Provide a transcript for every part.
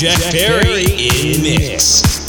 Jeff Perry in mix.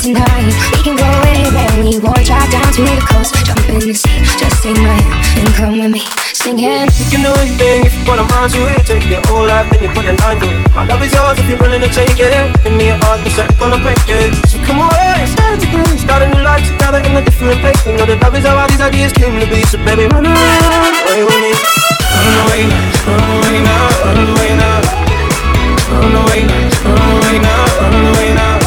tonight. We can go anywhere we want. Drive down to the coast, jump in the sea. Just take my hand and come with me, singing. You can do anything if you wanna mind to it, Take your whole life and you put it on it. My love is yours if you're willing to take it. Give me a heart, cause I'm gonna break it. So come away, start to groove, start a new life together in a different place. You know that love is how all these ideas came to be. So baby, run around, away with me. Run away run away now, run away now. Run away now, run away now, run away now.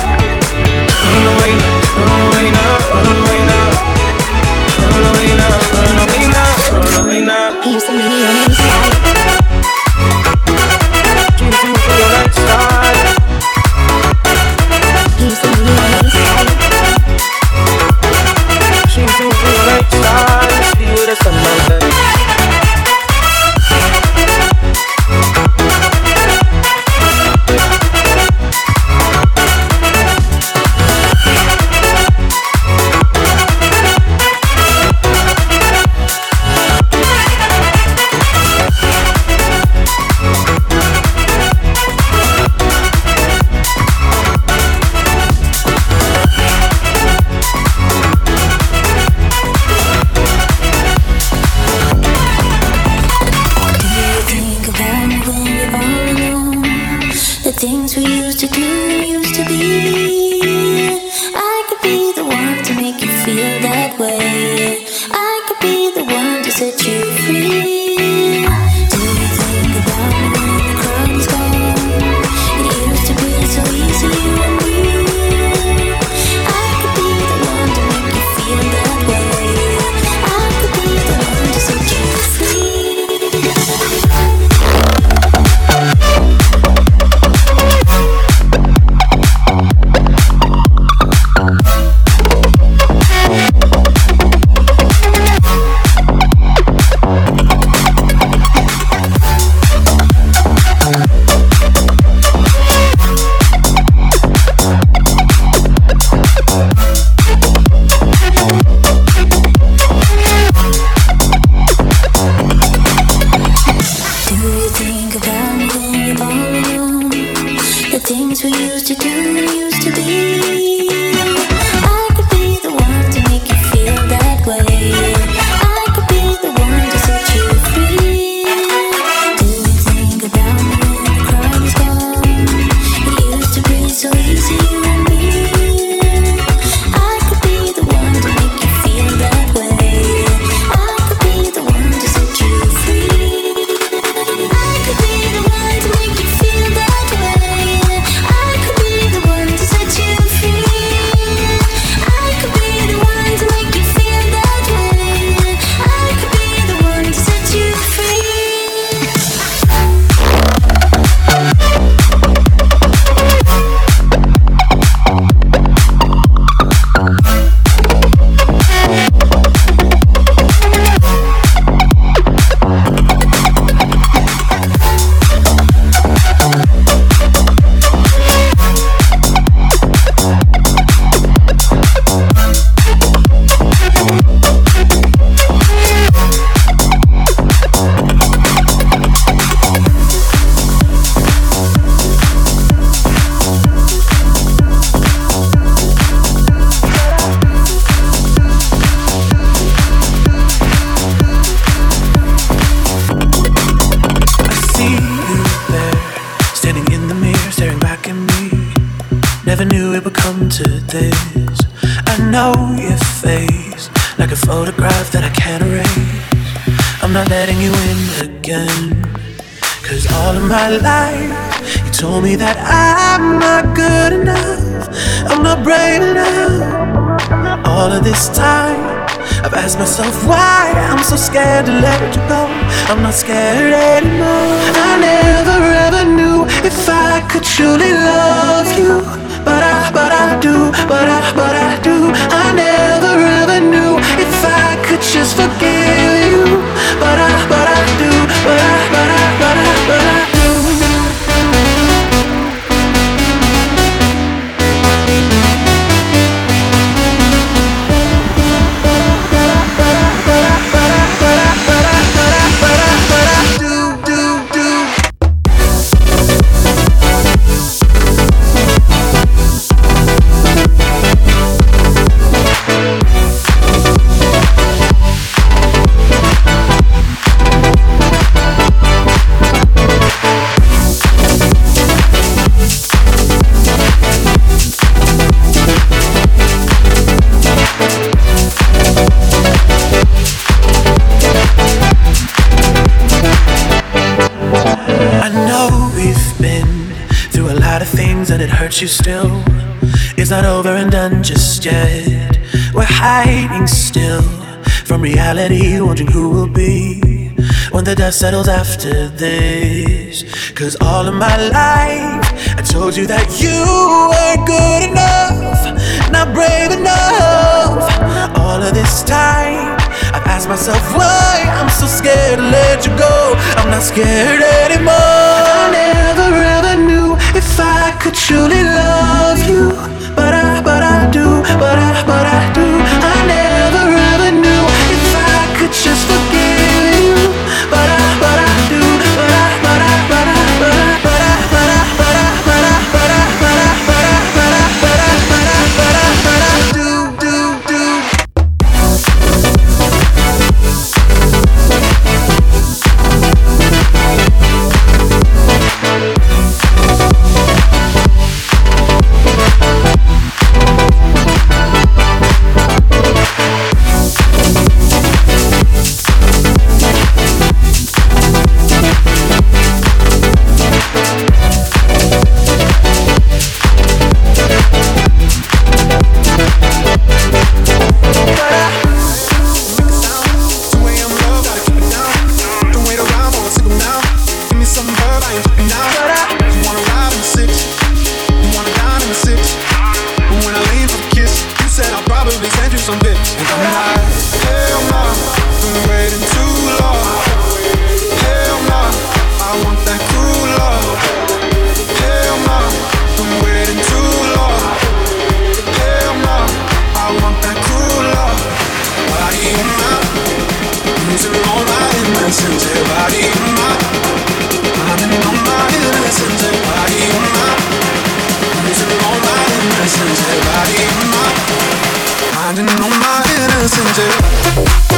Told me that I'm not good enough. I'm not brave enough. All of this time, I've asked myself why I'm so scared to let you go. I'm not scared anymore. I never ever knew if I could truly love you. But I, but I do, but I, but I do. I never ever knew if I could just forgive you. But I, it hurts you still. It's not over and done just yet. We're hiding still from reality, wondering who will be when the dust settles after this. Cause all of my life, I told you that you were good enough, not brave enough. All of this time, I've asked myself why I'm so scared to let you go. I'm not scared anymore. If I could truly love you, but I, but I do, but I, but I do. I never ever knew if I could just forgive innocence, everybody. I didn't know my innocence.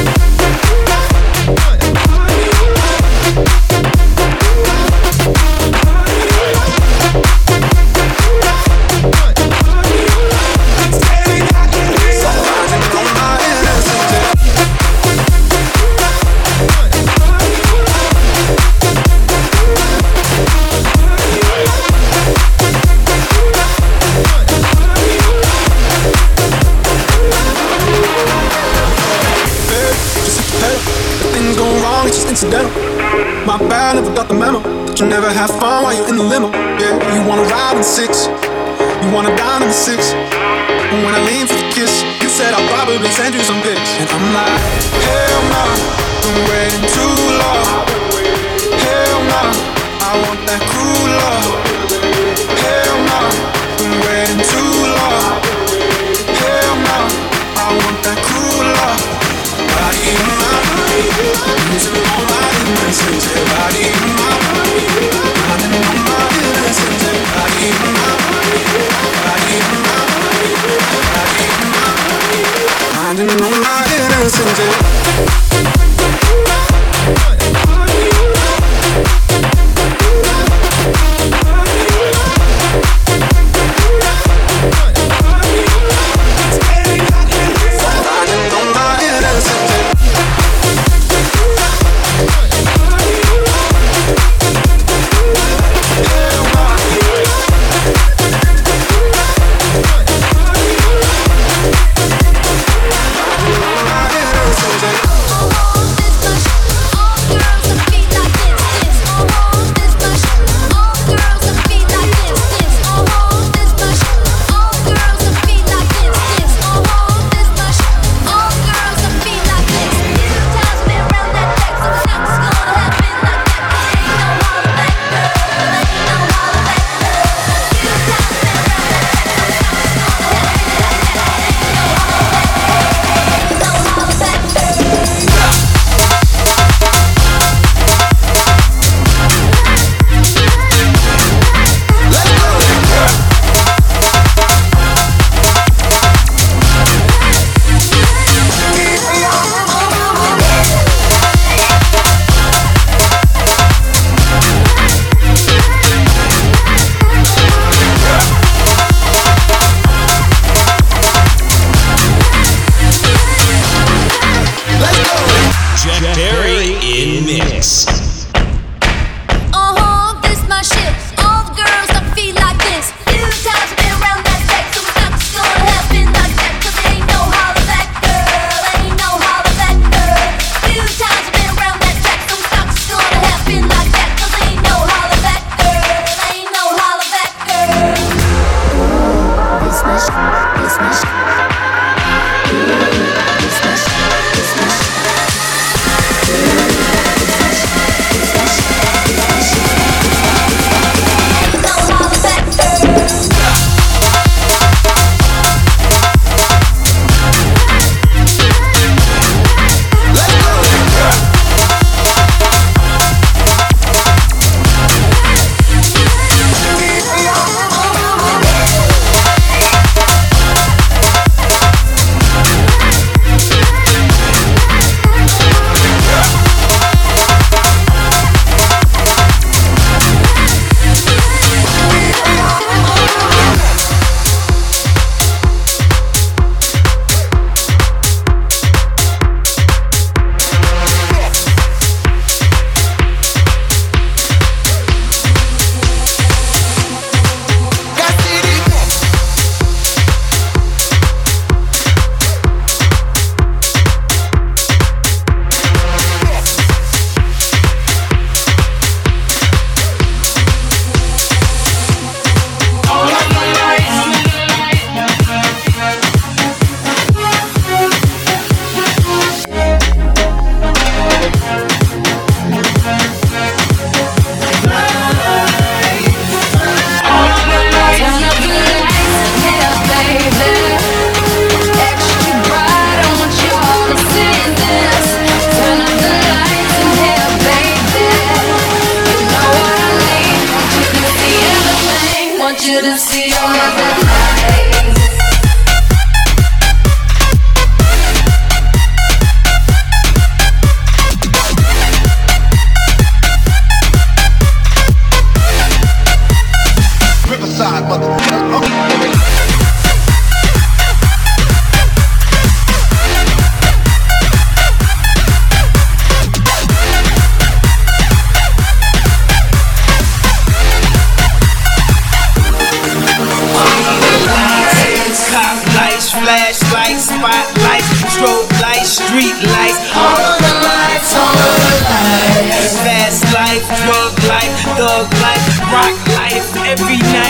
street lights, All of the lights, all of the lights. Fast life, drug life, thug life, rock life, every night.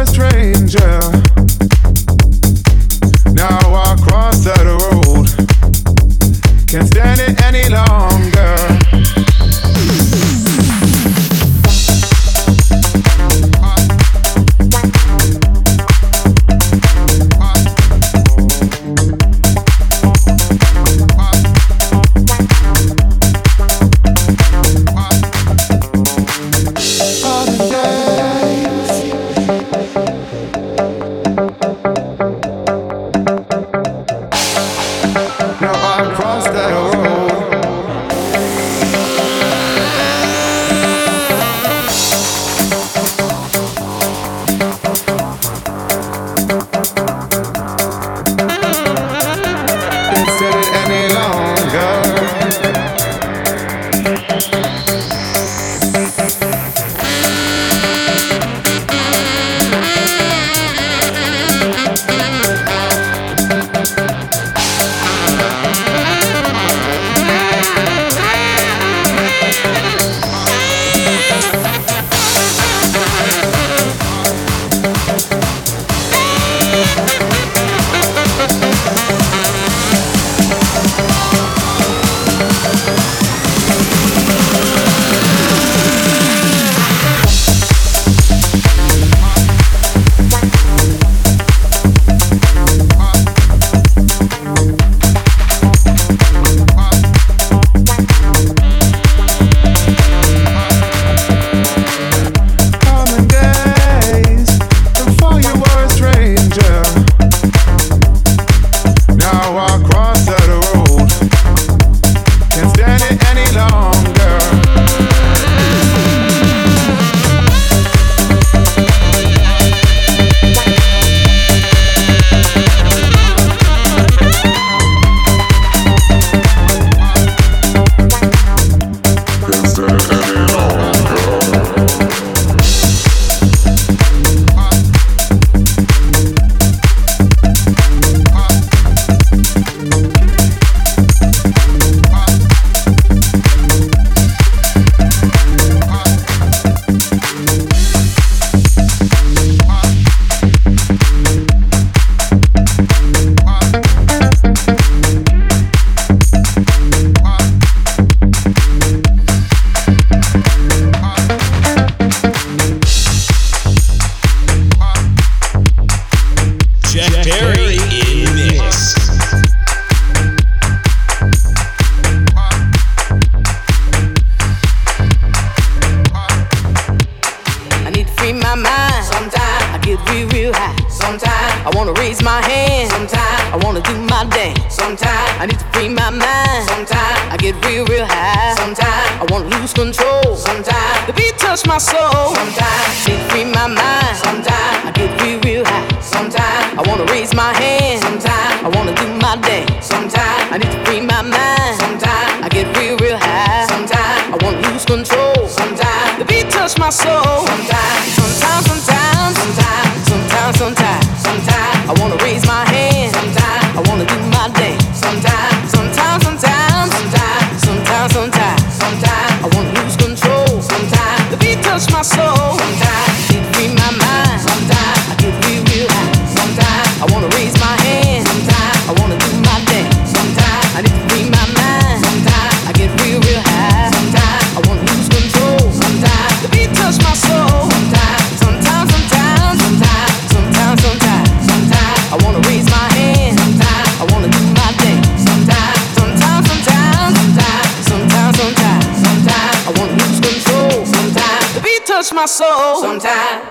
i Can't stand it any longer. long soul. Sometimes.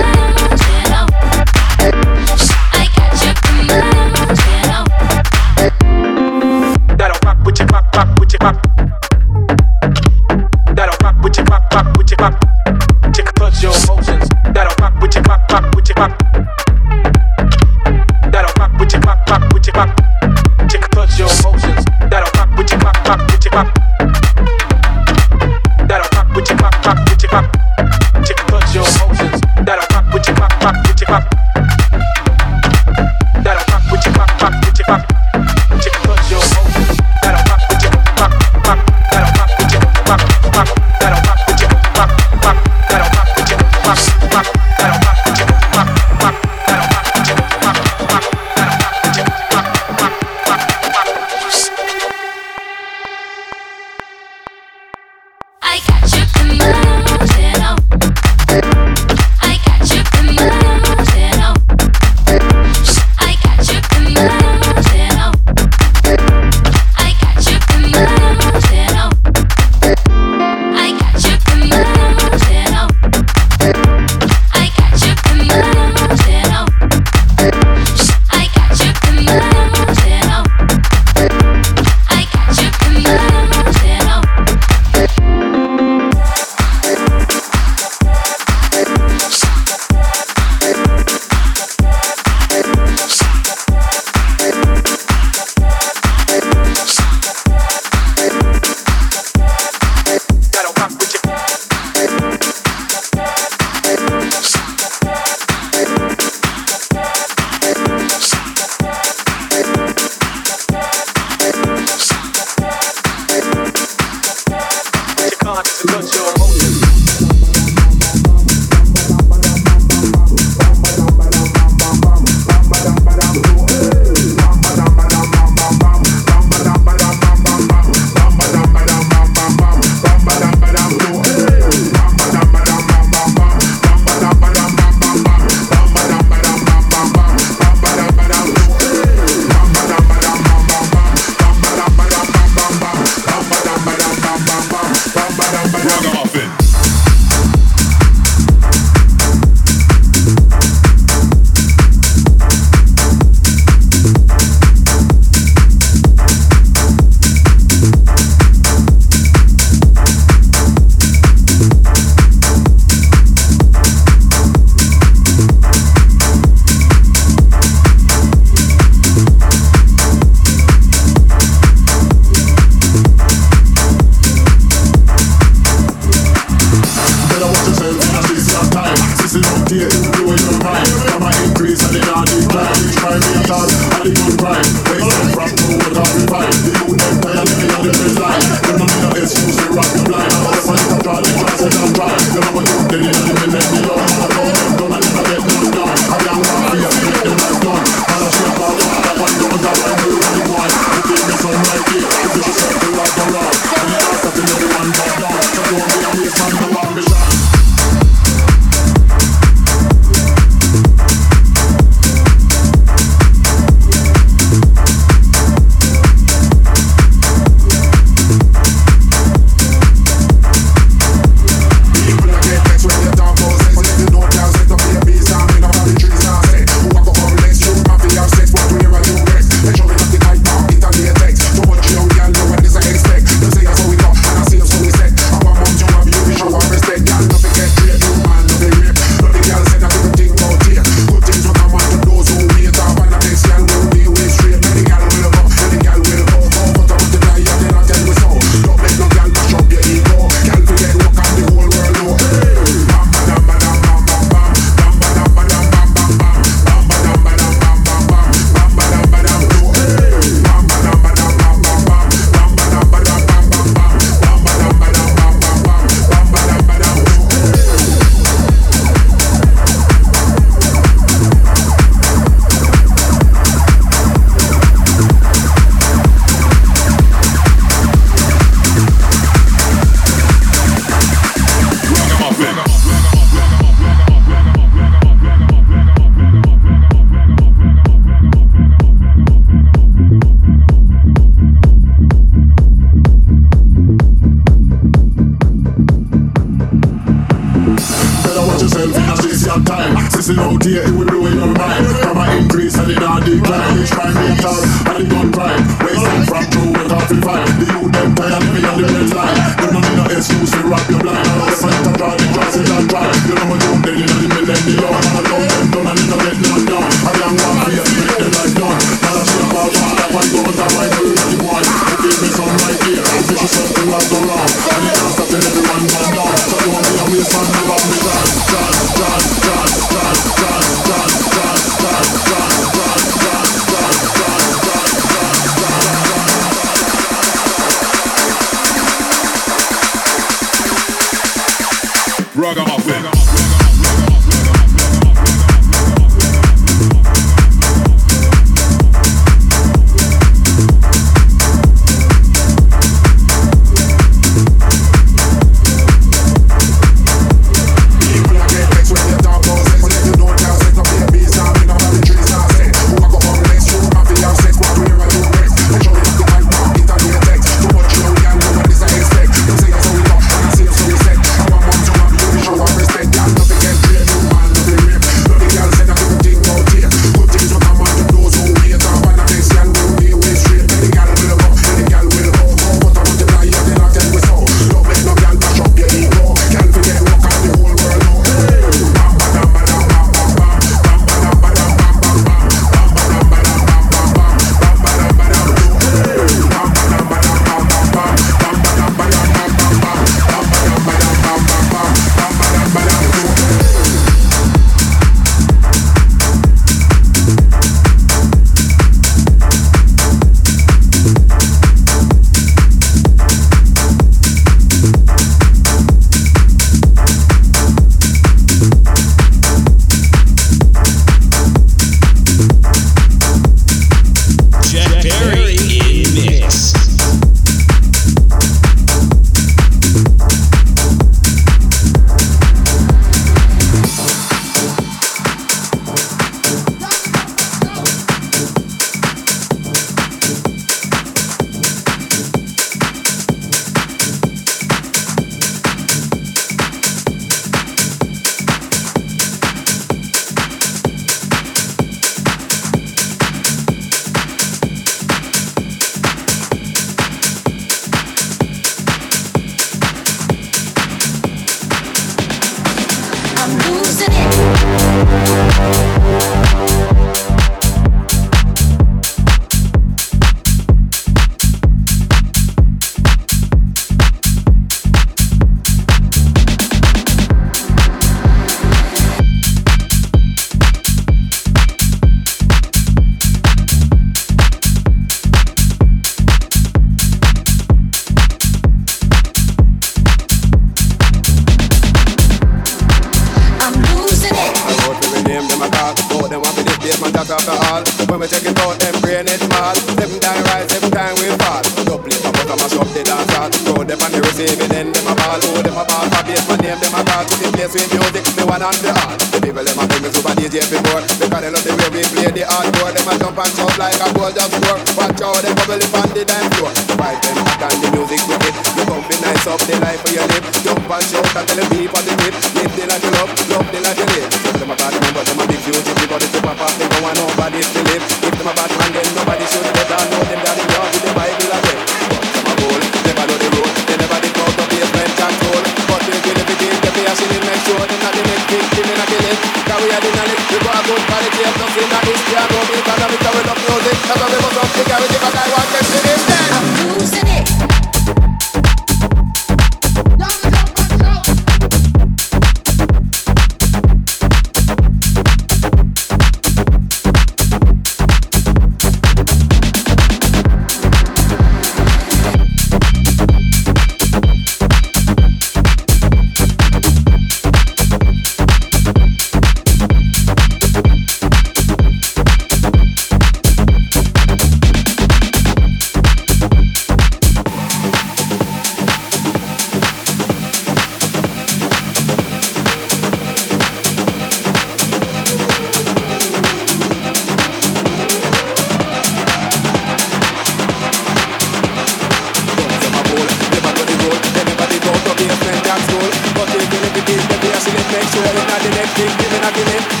next, ready not the next thing, giving up the next.